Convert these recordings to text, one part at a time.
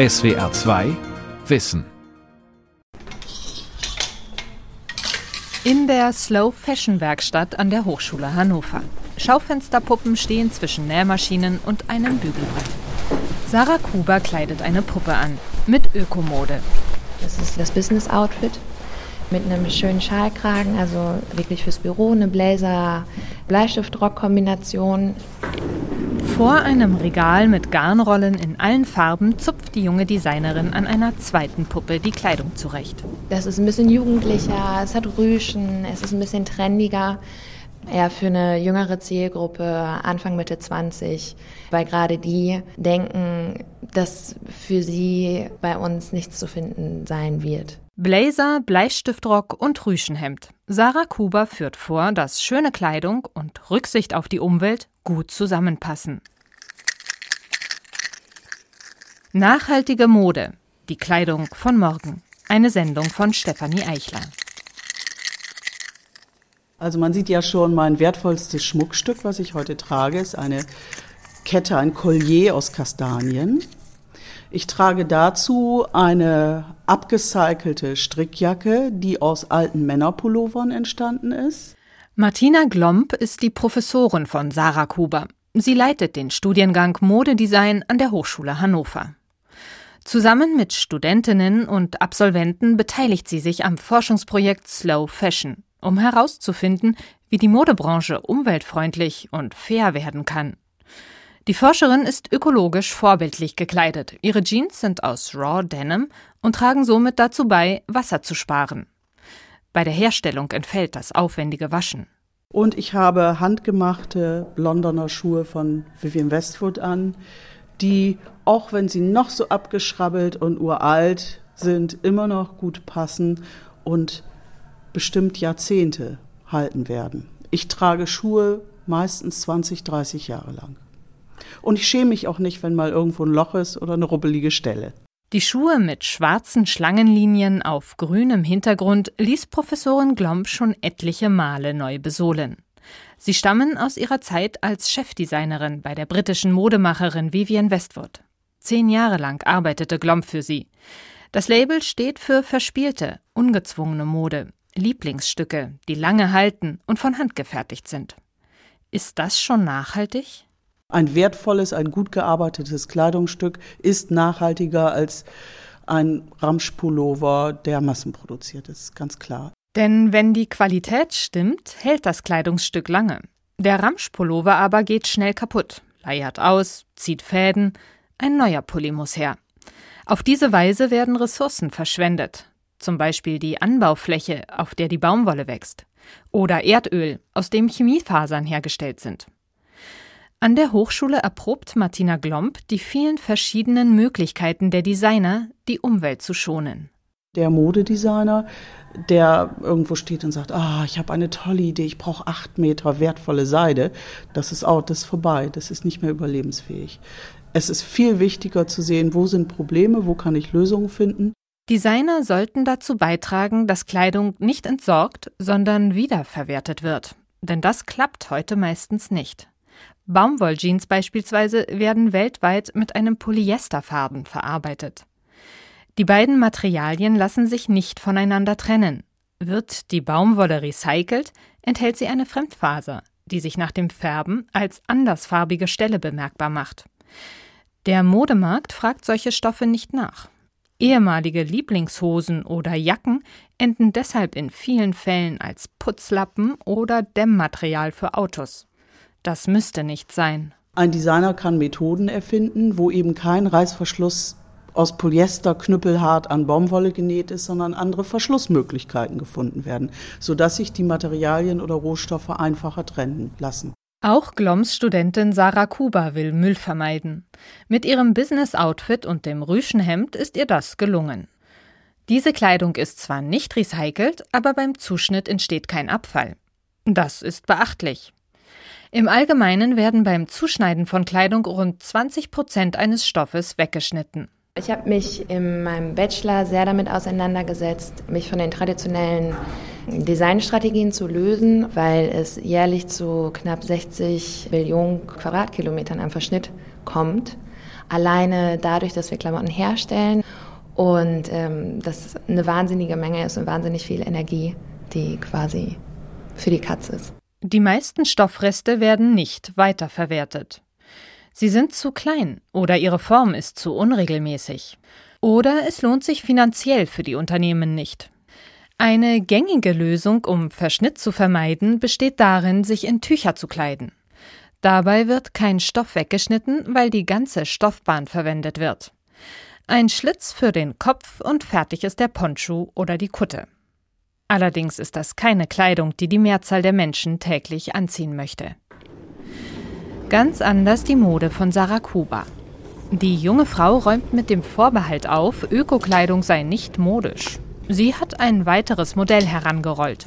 SWR 2 Wissen. In der Slow Fashion Werkstatt an der Hochschule Hannover. Schaufensterpuppen stehen zwischen Nähmaschinen und einem Bügelbrett. Sarah Kuber kleidet eine Puppe an mit Ökomode. Das ist das Business Outfit mit einem schönen Schalkragen, also wirklich fürs Büro, eine Blazer Bleistift-Rock-Kombination. Vor einem Regal mit Garnrollen in allen Farben zupft die junge Designerin an einer zweiten Puppe die Kleidung zurecht. Das ist ein bisschen jugendlicher, es hat Rüschen, es ist ein bisschen trendiger. Eher für eine jüngere Zielgruppe, Anfang Mitte 20, weil gerade die denken, dass für sie bei uns nichts zu finden sein wird. Blazer, Bleistiftrock und Rüschenhemd. Sarah Kuber führt vor, dass schöne Kleidung und Rücksicht auf die Umwelt gut zusammenpassen. Nachhaltige Mode. Die Kleidung von morgen. Eine Sendung von Stefanie Eichler. Also man sieht ja schon, mein wertvollstes Schmuckstück, was ich heute trage, ist eine Kette, ein Collier aus Kastanien. Ich trage dazu eine abgecycelte Strickjacke, die aus alten Männerpullovern entstanden ist. Martina Glomp ist die Professorin von Sarah Kuber. Sie leitet den Studiengang Modedesign an der Hochschule Hannover. Zusammen mit Studentinnen und Absolventen beteiligt sie sich am Forschungsprojekt Slow Fashion, um herauszufinden, wie die Modebranche umweltfreundlich und fair werden kann. Die Forscherin ist ökologisch vorbildlich gekleidet. Ihre Jeans sind aus Raw Denim und tragen somit dazu bei, Wasser zu sparen. Bei der Herstellung entfällt das aufwendige Waschen. Und ich habe handgemachte Londoner Schuhe von Vivian Westwood an, die, auch wenn sie noch so abgeschrabbelt und uralt sind, immer noch gut passen und bestimmt Jahrzehnte halten werden. Ich trage Schuhe meistens 20, 30 Jahre lang. Und ich schäme mich auch nicht, wenn mal irgendwo ein Loch ist oder eine rubbelige Stelle. Die Schuhe mit schwarzen Schlangenlinien auf grünem Hintergrund ließ Professorin Glomb schon etliche Male neu besohlen. Sie stammen aus ihrer Zeit als Chefdesignerin bei der britischen Modemacherin Vivian Westwood. Zehn Jahre lang arbeitete Glomb für sie. Das Label steht für verspielte, ungezwungene Mode, Lieblingsstücke, die lange halten und von Hand gefertigt sind. Ist das schon nachhaltig? Ein wertvolles, ein gut gearbeitetes Kleidungsstück ist nachhaltiger als ein Ramschpullover, der massenproduziert ist, ganz klar. Denn wenn die Qualität stimmt, hält das Kleidungsstück lange. Der Ramschpullover aber geht schnell kaputt, leiert aus, zieht Fäden, ein neuer Pulli muss her. Auf diese Weise werden Ressourcen verschwendet, zum Beispiel die Anbaufläche, auf der die Baumwolle wächst, oder Erdöl, aus dem Chemiefasern hergestellt sind. An der Hochschule erprobt Martina Glomb die vielen verschiedenen Möglichkeiten der Designer, die Umwelt zu schonen. Der Modedesigner, der irgendwo steht und sagt, ah, ich habe eine tolle Idee, ich brauche acht Meter wertvolle Seide, das ist out, das ist vorbei, das ist nicht mehr überlebensfähig. Es ist viel wichtiger zu sehen, wo sind Probleme, wo kann ich Lösungen finden. Designer sollten dazu beitragen, dass Kleidung nicht entsorgt, sondern wiederverwertet wird. Denn das klappt heute meistens nicht. Baumwolljeans beispielsweise werden weltweit mit einem Polyesterfaden verarbeitet. Die beiden Materialien lassen sich nicht voneinander trennen. Wird die Baumwolle recycelt, enthält sie eine Fremdfaser, die sich nach dem Färben als andersfarbige Stelle bemerkbar macht. Der Modemarkt fragt solche Stoffe nicht nach. Ehemalige Lieblingshosen oder Jacken enden deshalb in vielen Fällen als Putzlappen oder Dämmmaterial für Autos. Das müsste nicht sein. Ein Designer kann Methoden erfinden, wo eben kein Reißverschluss aus Polyester knüppelhart an Baumwolle genäht ist, sondern andere Verschlussmöglichkeiten gefunden werden, sodass sich die Materialien oder Rohstoffe einfacher trennen lassen. Auch Gloms Studentin Sarah Kuba will Müll vermeiden. Mit ihrem Business-Outfit und dem Rüschenhemd ist ihr das gelungen. Diese Kleidung ist zwar nicht recycelt, aber beim Zuschnitt entsteht kein Abfall. Das ist beachtlich. Im Allgemeinen werden beim Zuschneiden von Kleidung rund 20 Prozent eines Stoffes weggeschnitten. Ich habe mich in meinem Bachelor sehr damit auseinandergesetzt, mich von den traditionellen Designstrategien zu lösen, weil es jährlich zu knapp 60 Millionen Quadratkilometern am Verschnitt kommt. alleine dadurch, dass wir Klamotten herstellen und ähm, das eine wahnsinnige Menge ist und wahnsinnig viel Energie, die quasi für die Katze ist. Die meisten Stoffreste werden nicht weiterverwertet. Sie sind zu klein oder ihre Form ist zu unregelmäßig. Oder es lohnt sich finanziell für die Unternehmen nicht. Eine gängige Lösung, um Verschnitt zu vermeiden, besteht darin, sich in Tücher zu kleiden. Dabei wird kein Stoff weggeschnitten, weil die ganze Stoffbahn verwendet wird. Ein Schlitz für den Kopf und fertig ist der Poncho oder die Kutte. Allerdings ist das keine Kleidung, die die Mehrzahl der Menschen täglich anziehen möchte. Ganz anders die Mode von Sarah Kuba. Die junge Frau räumt mit dem Vorbehalt auf, Ökokleidung sei nicht modisch. Sie hat ein weiteres Modell herangerollt.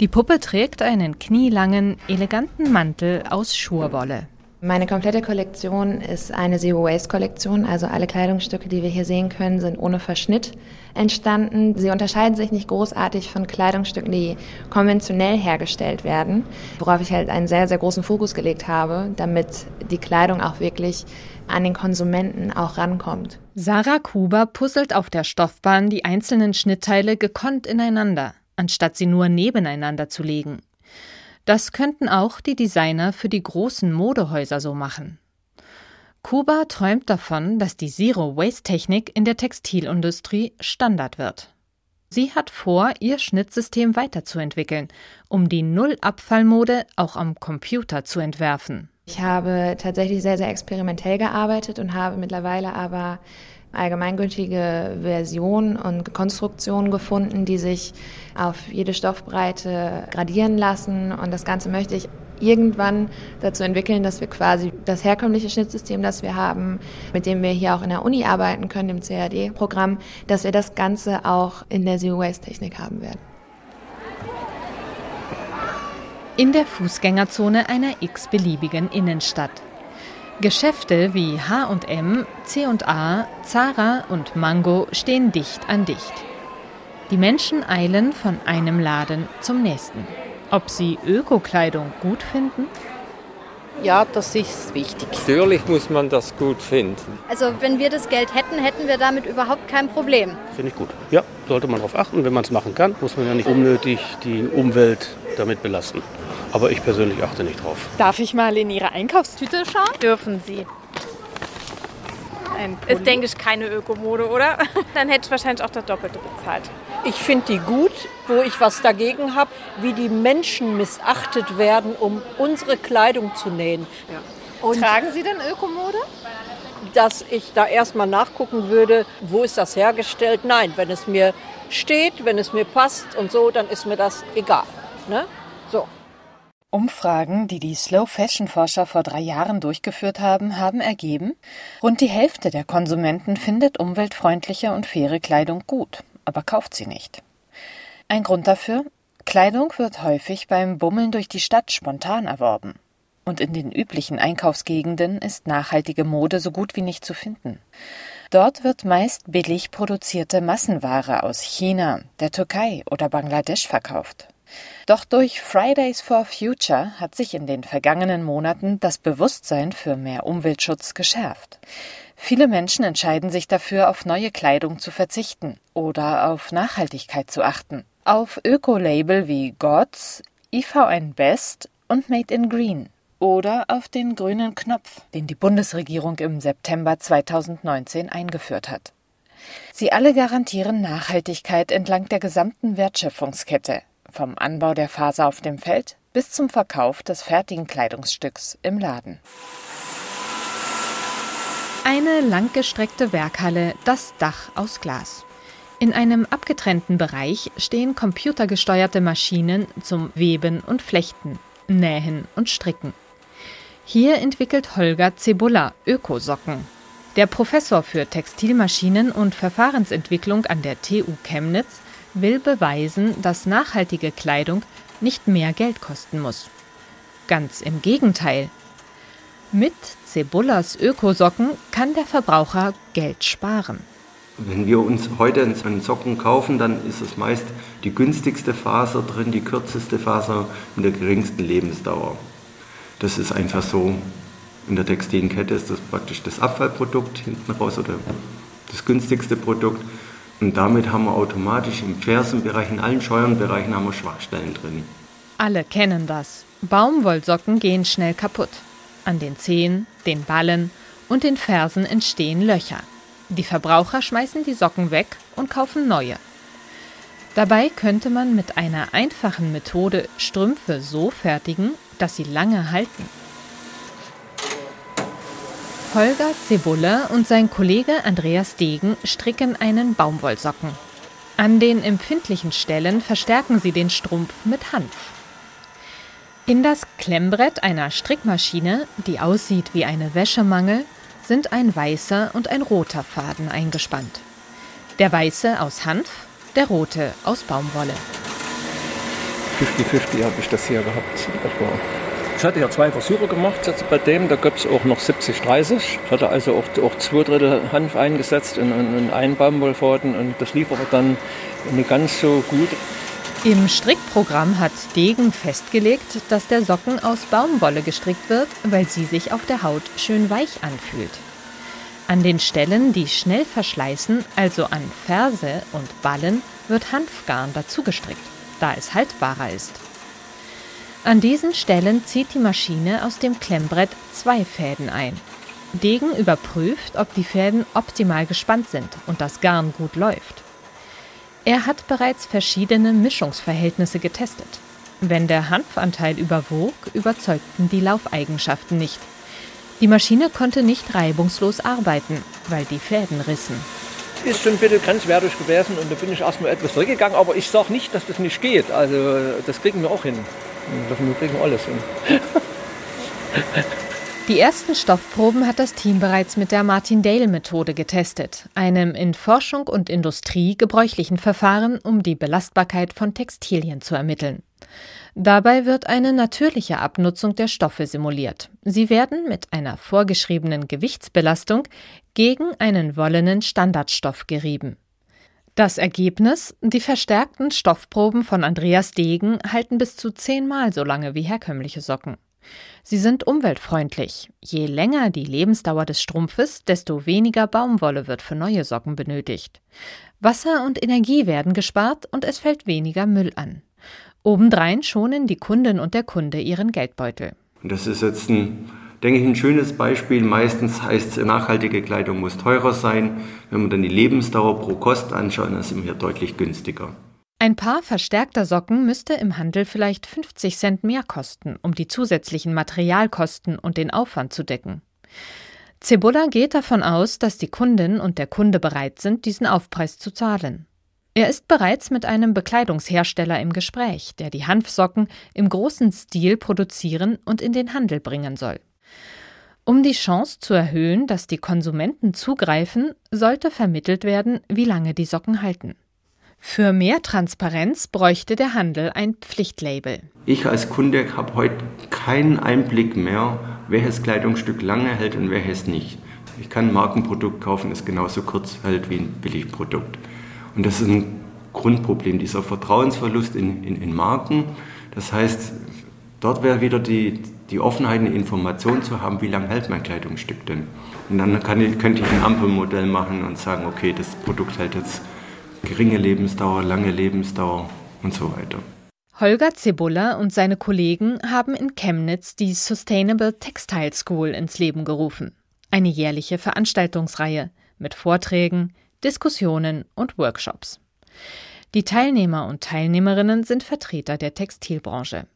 Die Puppe trägt einen knielangen, eleganten Mantel aus Schurwolle. Meine komplette Kollektion ist eine Zero Waste Kollektion, also alle Kleidungsstücke, die wir hier sehen können, sind ohne Verschnitt entstanden. Sie unterscheiden sich nicht großartig von Kleidungsstücken, die konventionell hergestellt werden, worauf ich halt einen sehr, sehr großen Fokus gelegt habe, damit die Kleidung auch wirklich an den Konsumenten auch rankommt. Sarah Kuber puzzelt auf der Stoffbahn die einzelnen Schnittteile gekonnt ineinander, anstatt sie nur nebeneinander zu legen. Das könnten auch die Designer für die großen Modehäuser so machen. Kuba träumt davon, dass die Zero-Waste-Technik in der Textilindustrie Standard wird. Sie hat vor, ihr Schnittsystem weiterzuentwickeln, um die Null-Abfall-Mode auch am Computer zu entwerfen. Ich habe tatsächlich sehr, sehr experimentell gearbeitet und habe mittlerweile aber allgemeingültige Version und Konstruktionen gefunden, die sich auf jede Stoffbreite gradieren lassen. Und das Ganze möchte ich irgendwann dazu entwickeln, dass wir quasi das herkömmliche Schnittsystem, das wir haben, mit dem wir hier auch in der Uni arbeiten können, im CAD-Programm, dass wir das Ganze auch in der Zero-Waste-Technik haben werden. In der Fußgängerzone einer x-beliebigen Innenstadt. Geschäfte wie H&M, C&A, Zara und Mango stehen dicht an dicht. Die Menschen eilen von einem Laden zum nächsten. Ob sie Öko-Kleidung gut finden? Ja, das ist wichtig. Natürlich muss man das gut finden. Also wenn wir das Geld hätten, hätten wir damit überhaupt kein Problem. Finde ich gut. Ja, sollte man darauf achten. Wenn man es machen kann, muss man ja nicht unnötig die Umwelt damit belasten. Aber ich persönlich achte nicht drauf. Darf ich mal in Ihre Einkaufstüte schauen? Dürfen Sie. Ist, denke ich, keine Ökomode, oder? Dann hätte ich wahrscheinlich auch das Doppelte bezahlt. Ich finde die gut, wo ich was dagegen habe, wie die Menschen missachtet werden, um unsere Kleidung zu nähen. Ja. Tragen Sie denn Ökomode? Dass ich da erstmal nachgucken würde, wo ist das hergestellt? Nein, wenn es mir steht, wenn es mir passt und so, dann ist mir das egal. Ne? Umfragen, die die Slow Fashion Forscher vor drei Jahren durchgeführt haben, haben ergeben, rund die Hälfte der Konsumenten findet umweltfreundliche und faire Kleidung gut, aber kauft sie nicht. Ein Grund dafür? Kleidung wird häufig beim Bummeln durch die Stadt spontan erworben. Und in den üblichen Einkaufsgegenden ist nachhaltige Mode so gut wie nicht zu finden. Dort wird meist billig produzierte Massenware aus China, der Türkei oder Bangladesch verkauft. Doch durch Fridays for Future hat sich in den vergangenen Monaten das Bewusstsein für mehr Umweltschutz geschärft. Viele Menschen entscheiden sich dafür, auf neue Kleidung zu verzichten oder auf Nachhaltigkeit zu achten. Auf Öko-Label wie Gods, IVN Best und Made in Green oder auf den grünen Knopf, den die Bundesregierung im September 2019 eingeführt hat. Sie alle garantieren Nachhaltigkeit entlang der gesamten Wertschöpfungskette, vom Anbau der Faser auf dem Feld bis zum Verkauf des fertigen Kleidungsstücks im Laden. Eine langgestreckte Werkhalle, das Dach aus Glas. In einem abgetrennten Bereich stehen computergesteuerte Maschinen zum Weben und Flechten, Nähen und Stricken. Hier entwickelt Holger Zebulla Ökosocken. Der Professor für Textilmaschinen und Verfahrensentwicklung an der TU Chemnitz will beweisen, dass nachhaltige Kleidung nicht mehr Geld kosten muss. Ganz im Gegenteil. Mit Cebullas Ökosocken kann der Verbraucher Geld sparen. Wenn wir uns heute einen Socken kaufen, dann ist es meist die günstigste Faser drin, die kürzeste Faser mit der geringsten Lebensdauer. Das ist einfach so. In der textilen Kette ist das praktisch das Abfallprodukt hinten raus oder das günstigste Produkt. Und damit haben wir automatisch im Fersenbereich, in allen Scheuernbereichen haben wir Schwachstellen drin. Alle kennen das. Baumwollsocken gehen schnell kaputt. An den Zehen, den Ballen und den Fersen entstehen Löcher. Die Verbraucher schmeißen die Socken weg und kaufen neue. Dabei könnte man mit einer einfachen Methode Strümpfe so fertigen, dass sie lange halten. Holger Zebulle und sein Kollege Andreas Degen stricken einen Baumwollsocken. An den empfindlichen Stellen verstärken sie den Strumpf mit Hanf. In das Klemmbrett einer Strickmaschine, die aussieht wie eine Wäschemangel, sind ein weißer und ein roter Faden eingespannt. Der weiße aus Hanf, der rote aus Baumwolle. 50-50 habe ich das hier gehabt. Etwa ich hatte ja zwei Versuche gemacht jetzt bei dem, da gab es auch noch 70-30. Ich hatte also auch, auch zwei Drittel Hanf eingesetzt in, in, in einen Baumwollfaden und das lief aber dann nicht ganz so gut. Im Strickprogramm hat Degen festgelegt, dass der Socken aus Baumwolle gestrickt wird, weil sie sich auf der Haut schön weich anfühlt. An den Stellen, die schnell verschleißen, also an Ferse und Ballen, wird Hanfgarn dazu gestrickt, da es haltbarer ist. An diesen Stellen zieht die Maschine aus dem Klemmbrett zwei Fäden ein. Degen überprüft, ob die Fäden optimal gespannt sind und das Garn gut läuft. Er hat bereits verschiedene Mischungsverhältnisse getestet. Wenn der Hanfanteil überwog, überzeugten die Laufeigenschaften nicht. Die Maschine konnte nicht reibungslos arbeiten, weil die Fäden rissen. Ist schon ein bisschen grenzwertig gewesen und da bin ich erstmal etwas zurückgegangen, aber ich sage nicht, dass das nicht geht. Also das kriegen wir auch hin. Wir kriegen alles hin. Die ersten Stoffproben hat das Team bereits mit der Martin-Dale-Methode getestet, einem in Forschung und Industrie gebräuchlichen Verfahren, um die Belastbarkeit von Textilien zu ermitteln. Dabei wird eine natürliche Abnutzung der Stoffe simuliert. Sie werden mit einer vorgeschriebenen Gewichtsbelastung gegen einen wollenen Standardstoff gerieben. Das Ergebnis? Die verstärkten Stoffproben von Andreas Degen halten bis zu zehnmal so lange wie herkömmliche Socken. Sie sind umweltfreundlich. Je länger die Lebensdauer des Strumpfes, desto weniger Baumwolle wird für neue Socken benötigt. Wasser und Energie werden gespart und es fällt weniger Müll an. Obendrein schonen die Kundin und der Kunde ihren Geldbeutel. Das ist jetzt ein denke ich, ein schönes Beispiel. Meistens heißt es, nachhaltige Kleidung muss teurer sein. Wenn man dann die Lebensdauer pro Kost anschaut, dann sind wir deutlich günstiger. Ein Paar verstärkter Socken müsste im Handel vielleicht 50 Cent mehr kosten, um die zusätzlichen Materialkosten und den Aufwand zu decken. Cebola geht davon aus, dass die Kundin und der Kunde bereit sind, diesen Aufpreis zu zahlen. Er ist bereits mit einem Bekleidungshersteller im Gespräch, der die Hanfsocken im großen Stil produzieren und in den Handel bringen soll. Um die Chance zu erhöhen, dass die Konsumenten zugreifen, sollte vermittelt werden, wie lange die Socken halten. Für mehr Transparenz bräuchte der Handel ein Pflichtlabel. Ich als Kunde habe heute keinen Einblick mehr, welches Kleidungsstück lange hält und welches nicht. Ich kann ein Markenprodukt kaufen, das genauso kurz hält wie ein Billigprodukt. Und das ist ein Grundproblem, dieser Vertrauensverlust in, in, in Marken. Das heißt, dort wäre wieder die, die Offenheit, eine Information zu haben, wie lange hält mein Kleidungsstück denn. Und dann ich, könnte ich ein Ampelmodell machen und sagen, okay, das Produkt hält jetzt geringe Lebensdauer, lange Lebensdauer und so weiter. Holger Zebulla und seine Kollegen haben in Chemnitz die Sustainable Textile School ins Leben gerufen. Eine jährliche Veranstaltungsreihe mit Vorträgen, Diskussionen und Workshops. Die Teilnehmer und Teilnehmerinnen sind Vertreter der Textilbranche.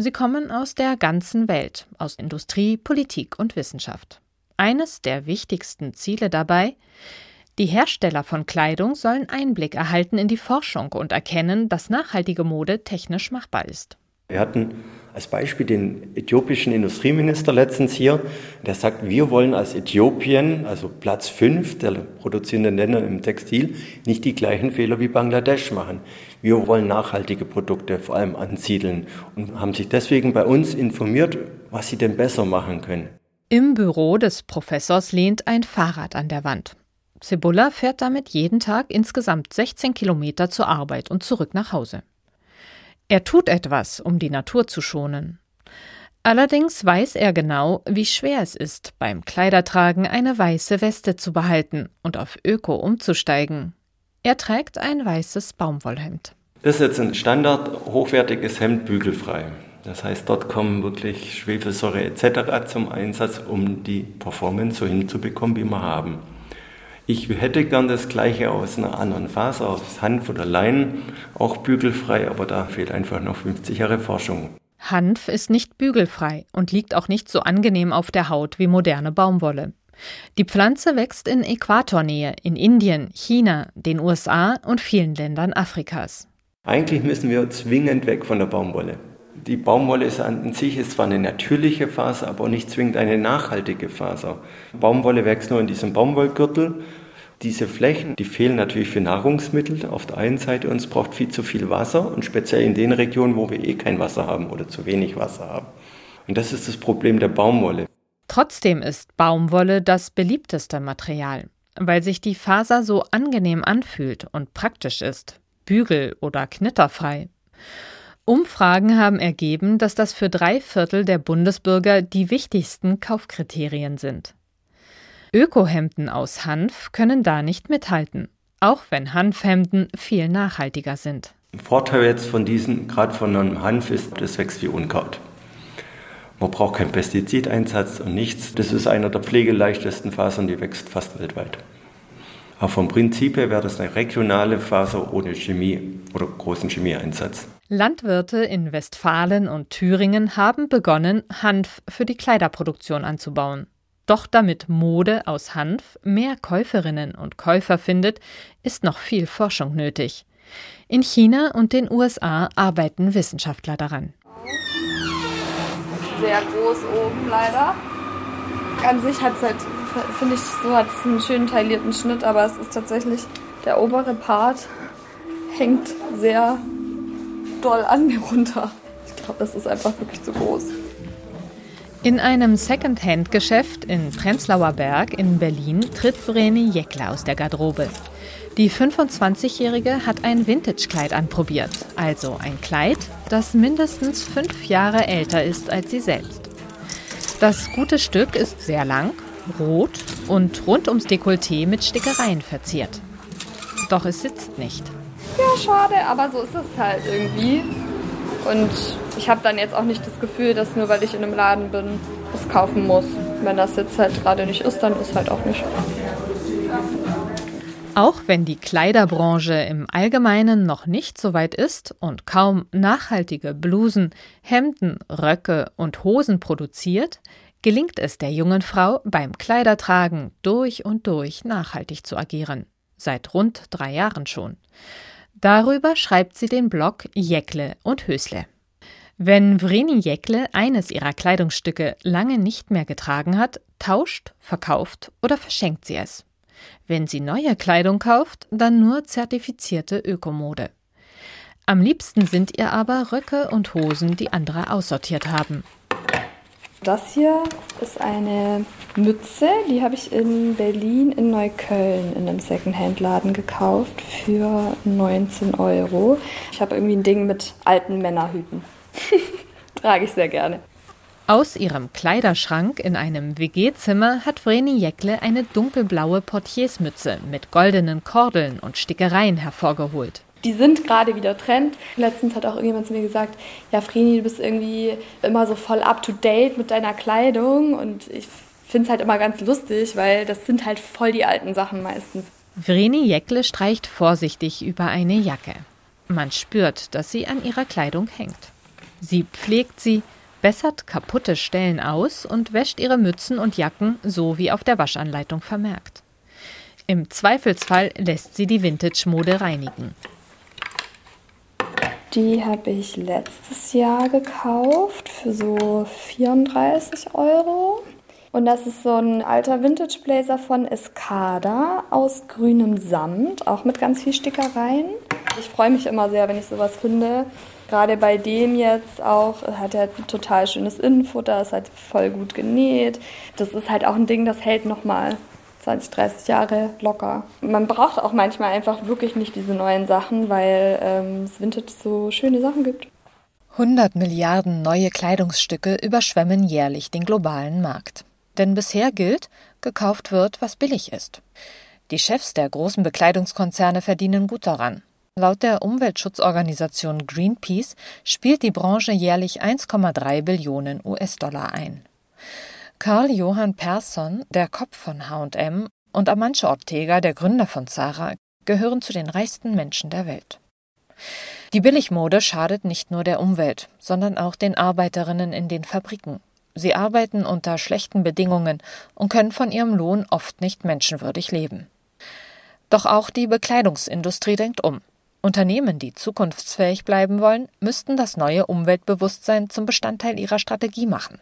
Sie kommen aus der ganzen Welt, aus Industrie, Politik und Wissenschaft. Eines der wichtigsten Ziele dabei, die Hersteller von Kleidung sollen Einblick erhalten in die Forschung und erkennen, dass nachhaltige Mode technisch machbar ist. Wir hatten als Beispiel den äthiopischen Industrieminister letztens hier, der sagt, wir wollen als Äthiopien, also Platz 5 der produzierenden Länder im Textil, nicht die gleichen Fehler wie Bangladesch machen. Wir wollen nachhaltige Produkte vor allem ansiedeln und haben sich deswegen bei uns informiert, was sie denn besser machen können. Im Büro des Professors lehnt ein Fahrrad an der Wand. Cebulla fährt damit jeden Tag insgesamt 16 Kilometer zur Arbeit und zurück nach Hause. Er tut etwas, um die Natur zu schonen. Allerdings weiß er genau, wie schwer es ist, beim Kleidertragen eine weiße Weste zu behalten und auf Öko umzusteigen. Er trägt ein weißes Baumwollhemd. Das ist jetzt ein standard hochwertiges Hemd bügelfrei. Das heißt, dort kommen wirklich Schwefelsäure etc. zum Einsatz, um die Performance so hinzubekommen, wie wir haben. Ich hätte gern das gleiche aus einer anderen Faser, aus Hanf oder Leinen, auch bügelfrei, aber da fehlt einfach noch 50 Jahre Forschung. Hanf ist nicht bügelfrei und liegt auch nicht so angenehm auf der Haut wie moderne Baumwolle. Die Pflanze wächst in Äquatornähe in Indien, China, den USA und vielen Ländern Afrikas. Eigentlich müssen wir zwingend weg von der Baumwolle. Die Baumwolle ist an sich ist zwar eine natürliche Faser, aber nicht zwingend eine nachhaltige Faser. Baumwolle wächst nur in diesem Baumwollgürtel. Diese Flächen, die fehlen natürlich für Nahrungsmittel auf der einen Seite und es braucht viel zu viel Wasser und speziell in den Regionen, wo wir eh kein Wasser haben oder zu wenig Wasser haben. Und das ist das Problem der Baumwolle. Trotzdem ist Baumwolle das beliebteste Material, weil sich die Faser so angenehm anfühlt und praktisch ist bügel- oder knitterfrei. Umfragen haben ergeben, dass das für drei Viertel der Bundesbürger die wichtigsten Kaufkriterien sind. Ökohemden aus Hanf können da nicht mithalten, auch wenn Hanfhemden viel nachhaltiger sind. Vorteil jetzt von diesem, gerade von einem Hanf, ist, das wächst wie Unkraut. Man braucht keinen Pestizideinsatz und nichts. Das ist einer der pflegeleichtesten Fasern, die wächst fast weltweit. Aber vom Prinzip her wäre das eine regionale Faser ohne Chemie oder großen Chemieeinsatz. Landwirte in Westfalen und Thüringen haben begonnen, Hanf für die Kleiderproduktion anzubauen. Doch damit Mode aus Hanf mehr Käuferinnen und Käufer findet, ist noch viel Forschung nötig. In China und den USA arbeiten Wissenschaftler daran. Sehr groß oben leider. An sich hat es halt finde ich, so hat es einen schönen taillierten Schnitt, aber es ist tatsächlich, der obere Part hängt sehr doll an mir runter. Ich glaube, das ist einfach wirklich zu groß. In einem Second-Hand-Geschäft in Prenzlauer Berg in Berlin tritt Vreni Jeckler aus der Garderobe. Die 25-Jährige hat ein Vintage-Kleid anprobiert, also ein Kleid, das mindestens fünf Jahre älter ist als sie selbst. Das gute Stück ist sehr lang rot und rund ums Dekolleté mit Stickereien verziert. Doch es sitzt nicht. Ja, schade, aber so ist es halt irgendwie. Und ich habe dann jetzt auch nicht das Gefühl, dass nur weil ich in einem Laden bin, das kaufen muss. Wenn das jetzt halt gerade nicht ist, dann ist halt auch nicht. Auch wenn die Kleiderbranche im Allgemeinen noch nicht so weit ist und kaum nachhaltige Blusen, Hemden, Röcke und Hosen produziert, gelingt es der jungen Frau beim Kleidertragen durch und durch nachhaltig zu agieren. Seit rund drei Jahren schon. Darüber schreibt sie den Blog Jäckle und Hösle. Wenn Vreni Jäckle eines ihrer Kleidungsstücke lange nicht mehr getragen hat, tauscht, verkauft oder verschenkt sie es. Wenn sie neue Kleidung kauft, dann nur zertifizierte Ökomode. Am liebsten sind ihr aber Röcke und Hosen, die andere aussortiert haben. Das hier ist eine Mütze, die habe ich in Berlin in Neukölln in einem Secondhand-Laden gekauft für 19 Euro. Ich habe irgendwie ein Ding mit alten Männerhüten. Trage ich sehr gerne. Aus ihrem Kleiderschrank in einem WG-Zimmer hat Vreni Jäckle eine dunkelblaue Portiersmütze mit goldenen Kordeln und Stickereien hervorgeholt die sind gerade wieder Trend. Letztens hat auch irgendjemand zu mir gesagt, ja Vreni, du bist irgendwie immer so voll up-to-date mit deiner Kleidung und ich finde es halt immer ganz lustig, weil das sind halt voll die alten Sachen meistens. Vreni Jäckle streicht vorsichtig über eine Jacke. Man spürt, dass sie an ihrer Kleidung hängt. Sie pflegt sie, bessert kaputte Stellen aus und wäscht ihre Mützen und Jacken so wie auf der Waschanleitung vermerkt. Im Zweifelsfall lässt sie die Vintage-Mode reinigen. Die habe ich letztes Jahr gekauft für so 34 Euro. Und das ist so ein alter Vintage Blazer von Escada aus grünem Samt, auch mit ganz viel Stickereien. Ich freue mich immer sehr, wenn ich sowas finde. Gerade bei dem jetzt auch, hat er ein total schönes Innenfutter, ist halt voll gut genäht. Das ist halt auch ein Ding, das hält nochmal 20, 30 Jahre locker. Man braucht auch manchmal einfach wirklich nicht diese neuen Sachen, weil ähm, es Vintage so schöne Sachen gibt. 100 Milliarden neue Kleidungsstücke überschwemmen jährlich den globalen Markt. Denn bisher gilt, gekauft wird, was billig ist. Die Chefs der großen Bekleidungskonzerne verdienen gut daran. Laut der Umweltschutzorganisation Greenpeace spielt die Branche jährlich 1,3 Billionen US-Dollar ein. Karl Johann Persson, der Kopf von H&M, und Amancio Ortega, der Gründer von Zara, gehören zu den reichsten Menschen der Welt. Die Billigmode schadet nicht nur der Umwelt, sondern auch den Arbeiterinnen in den Fabriken. Sie arbeiten unter schlechten Bedingungen und können von ihrem Lohn oft nicht menschenwürdig leben. Doch auch die Bekleidungsindustrie denkt um. Unternehmen, die zukunftsfähig bleiben wollen, müssten das neue Umweltbewusstsein zum Bestandteil ihrer Strategie machen.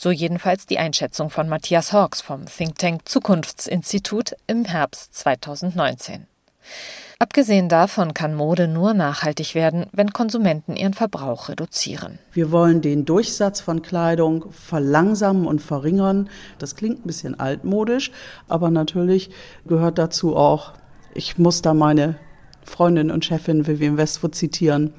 So jedenfalls die Einschätzung von Matthias Hawks vom Think Tank Zukunftsinstitut im Herbst 2019. Abgesehen davon kann Mode nur nachhaltig werden, wenn Konsumenten ihren Verbrauch reduzieren. Wir wollen den Durchsatz von Kleidung verlangsamen und verringern. Das klingt ein bisschen altmodisch, aber natürlich gehört dazu auch, ich muss da meine Freundin und Chefin Vivian Westwood zitieren,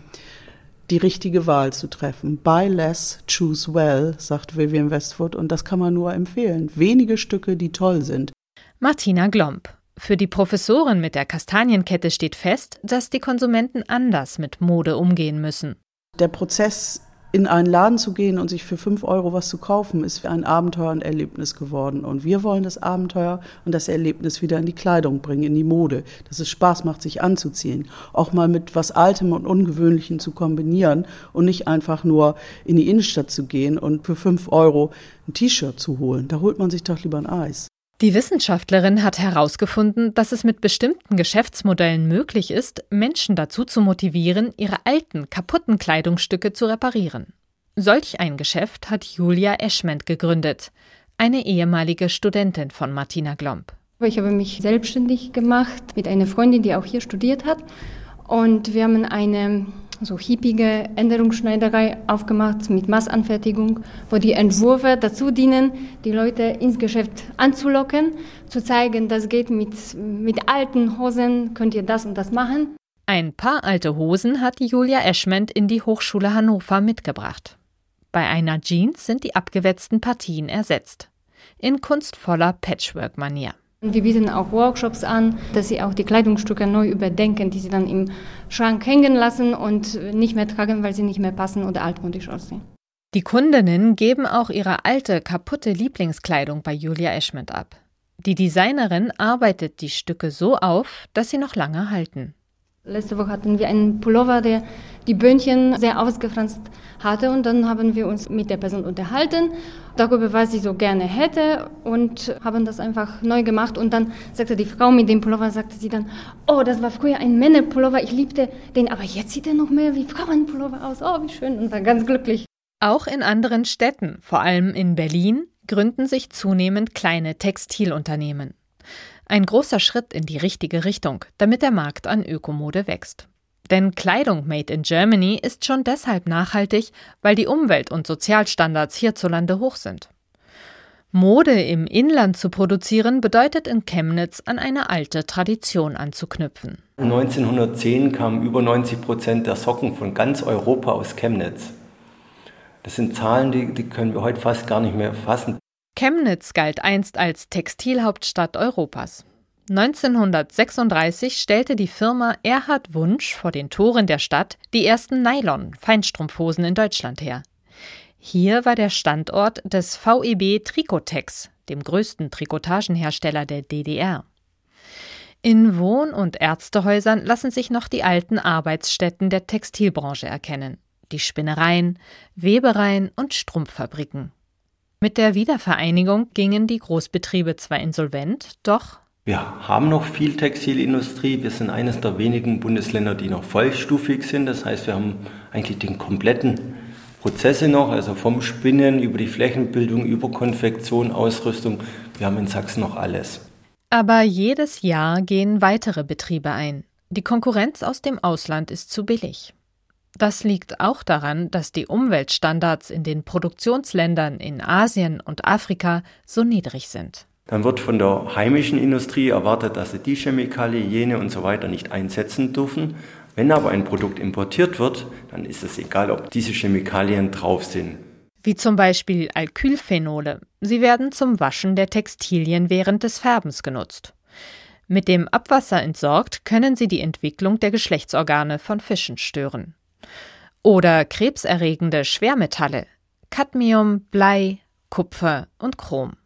die richtige Wahl zu treffen. Buy less, choose well, sagt Vivian Westwood, und das kann man nur empfehlen. Wenige Stücke, die toll sind. Martina Glomb. Für die Professorin mit der Kastanienkette steht fest, dass die Konsumenten anders mit Mode umgehen müssen. Der Prozess in einen Laden zu gehen und sich für fünf Euro was zu kaufen, ist ein Abenteuer und Erlebnis geworden. Und wir wollen das Abenteuer und das Erlebnis wieder in die Kleidung bringen, in die Mode, dass es Spaß macht, sich anzuziehen. Auch mal mit was Altem und Ungewöhnlichem zu kombinieren und nicht einfach nur in die Innenstadt zu gehen und für fünf Euro ein T-Shirt zu holen. Da holt man sich doch lieber ein Eis. Die Wissenschaftlerin hat herausgefunden, dass es mit bestimmten Geschäftsmodellen möglich ist, Menschen dazu zu motivieren, ihre alten, kaputten Kleidungsstücke zu reparieren. Solch ein Geschäft hat Julia Eschment gegründet, eine ehemalige Studentin von Martina Glomb. Ich habe mich selbstständig gemacht mit einer Freundin, die auch hier studiert hat. Und wir haben eine so hippige Änderungsschneiderei aufgemacht mit Massanfertigung, wo die Entwürfe dazu dienen, die Leute ins Geschäft anzulocken, zu zeigen, das geht mit, mit alten Hosen, könnt ihr das und das machen. Ein paar alte Hosen hat Julia Eschment in die Hochschule Hannover mitgebracht. Bei einer Jeans sind die abgewetzten Partien ersetzt. In kunstvoller Patchwork-Manier. Wir bieten auch Workshops an, dass sie auch die Kleidungsstücke neu überdenken, die sie dann im Schrank hängen lassen und nicht mehr tragen, weil sie nicht mehr passen oder altmodisch aussehen. Die Kundinnen geben auch ihre alte, kaputte Lieblingskleidung bei Julia Eschmidt ab. Die Designerin arbeitet die Stücke so auf, dass sie noch lange halten. Letzte Woche hatten wir einen Pullover, der die Böhnchen sehr ausgefranst hatte und dann haben wir uns mit der Person unterhalten darüber, was sie so gerne hätte und haben das einfach neu gemacht und dann sagte die Frau mit dem Pullover, sagte sie dann, oh, das war früher ein Männerpullover, ich liebte den, aber jetzt sieht er noch mehr wie Frauenpullover aus, oh, wie schön und war ganz glücklich. Auch in anderen Städten, vor allem in Berlin, gründen sich zunehmend kleine Textilunternehmen. Ein großer Schritt in die richtige Richtung, damit der Markt an Ökomode wächst. Denn Kleidung made in Germany ist schon deshalb nachhaltig, weil die Umwelt- und Sozialstandards hierzulande hoch sind. Mode im Inland zu produzieren bedeutet in Chemnitz an eine alte Tradition anzuknüpfen. 1910 kamen über 90 Prozent der Socken von ganz Europa aus Chemnitz. Das sind Zahlen, die, die können wir heute fast gar nicht mehr fassen. Chemnitz galt einst als Textilhauptstadt Europas. 1936 stellte die Firma Erhard Wunsch vor den Toren der Stadt die ersten Nylon-Feinstrumpfhosen in Deutschland her. Hier war der Standort des VEB Trikotex, dem größten Trikotagenhersteller der DDR. In Wohn- und Ärztehäusern lassen sich noch die alten Arbeitsstätten der Textilbranche erkennen, die Spinnereien, Webereien und Strumpffabriken. Mit der Wiedervereinigung gingen die Großbetriebe zwar insolvent, doch wir haben noch viel Textilindustrie. Wir sind eines der wenigen Bundesländer, die noch vollstufig sind. Das heißt, wir haben eigentlich den kompletten Prozesse noch, also vom Spinnen über die Flächenbildung, über Konfektion, Ausrüstung. Wir haben in Sachsen noch alles. Aber jedes Jahr gehen weitere Betriebe ein. Die Konkurrenz aus dem Ausland ist zu billig. Das liegt auch daran, dass die Umweltstandards in den Produktionsländern in Asien und Afrika so niedrig sind. Dann wird von der heimischen Industrie erwartet, dass sie die Chemikalie, jene und so weiter nicht einsetzen dürfen, Wenn aber ein Produkt importiert wird, dann ist es egal, ob diese Chemikalien drauf sind. Wie zum Beispiel Alkylphenole. Sie werden zum Waschen der Textilien während des Färbens genutzt. Mit dem Abwasser entsorgt, können sie die Entwicklung der Geschlechtsorgane von Fischen stören. Oder krebserregende Schwermetalle, Cadmium, Blei, Kupfer und Chrom.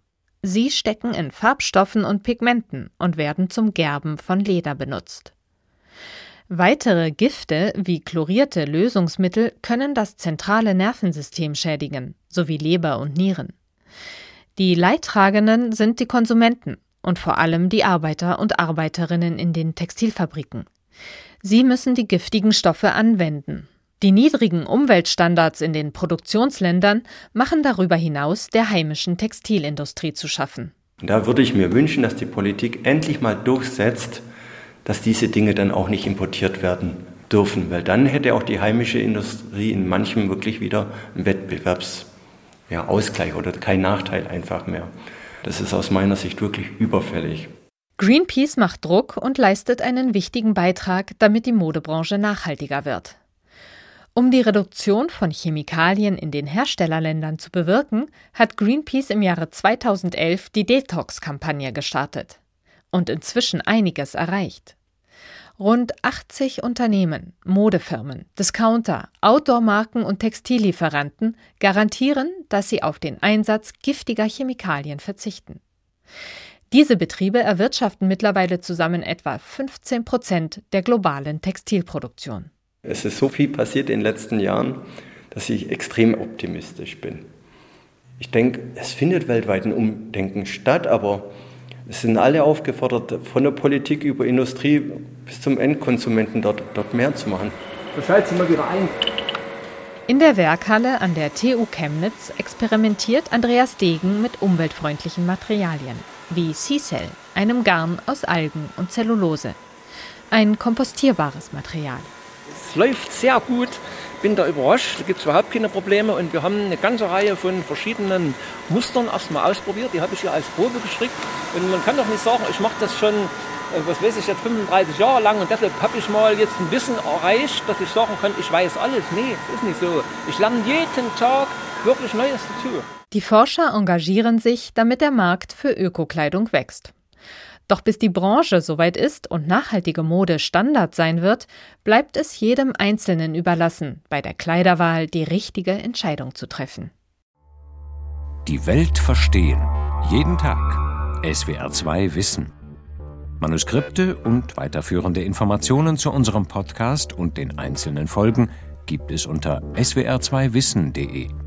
Sie stecken in Farbstoffen und Pigmenten und werden zum Gerben von Leder benutzt. Weitere Gifte wie chlorierte Lösungsmittel können das zentrale Nervensystem schädigen, sowie Leber und Nieren. Die Leidtragenden sind die Konsumenten und vor allem die Arbeiter und Arbeiterinnen in den Textilfabriken. Sie müssen die giftigen Stoffe anwenden. Die niedrigen Umweltstandards in den Produktionsländern machen darüber hinaus der heimischen Textilindustrie zu schaffen. Da würde ich mir wünschen, dass die Politik endlich mal durchsetzt, dass diese Dinge dann auch nicht importiert werden dürfen, weil dann hätte auch die heimische Industrie in manchem wirklich wieder einen Wettbewerbsausgleich ja, oder kein Nachteil einfach mehr. Das ist aus meiner Sicht wirklich überfällig. Greenpeace macht Druck und leistet einen wichtigen Beitrag, damit die Modebranche nachhaltiger wird. Um die Reduktion von Chemikalien in den Herstellerländern zu bewirken, hat Greenpeace im Jahre 2011 die Detox-Kampagne gestartet und inzwischen einiges erreicht. Rund 80 Unternehmen, Modefirmen, Discounter, Outdoor-Marken und Textillieferanten garantieren, dass sie auf den Einsatz giftiger Chemikalien verzichten. Diese Betriebe erwirtschaften mittlerweile zusammen etwa 15 Prozent der globalen Textilproduktion. Es ist so viel passiert in den letzten Jahren, dass ich extrem optimistisch bin. Ich denke, es findet weltweit ein Umdenken statt, aber es sind alle aufgefordert, von der Politik über Industrie bis zum Endkonsumenten dort, dort mehr zu machen. Bescheid Sie mal wieder ein. In der Werkhalle an der TU Chemnitz experimentiert Andreas Degen mit umweltfreundlichen Materialien, wie Seacell, einem Garn aus Algen und Zellulose. Ein kompostierbares Material. Es läuft sehr gut bin da überrascht, da gibt es überhaupt keine Probleme und wir haben eine ganze Reihe von verschiedenen Mustern erstmal ausprobiert, die habe ich hier als Probe gestrickt und man kann doch nicht sagen, ich mache das schon, äh, was weiß ich, jetzt 35 Jahre lang und deshalb habe ich mal jetzt ein Wissen erreicht, dass ich sagen kann, ich weiß alles. Nee, das ist nicht so. Ich lerne jeden Tag wirklich Neues dazu. Die Forscher engagieren sich, damit der Markt für Ökokleidung wächst. Doch bis die Branche soweit ist und nachhaltige Mode Standard sein wird, bleibt es jedem Einzelnen überlassen, bei der Kleiderwahl die richtige Entscheidung zu treffen. Die Welt verstehen. Jeden Tag. SWR2 Wissen. Manuskripte und weiterführende Informationen zu unserem Podcast und den einzelnen Folgen gibt es unter swr2wissen.de.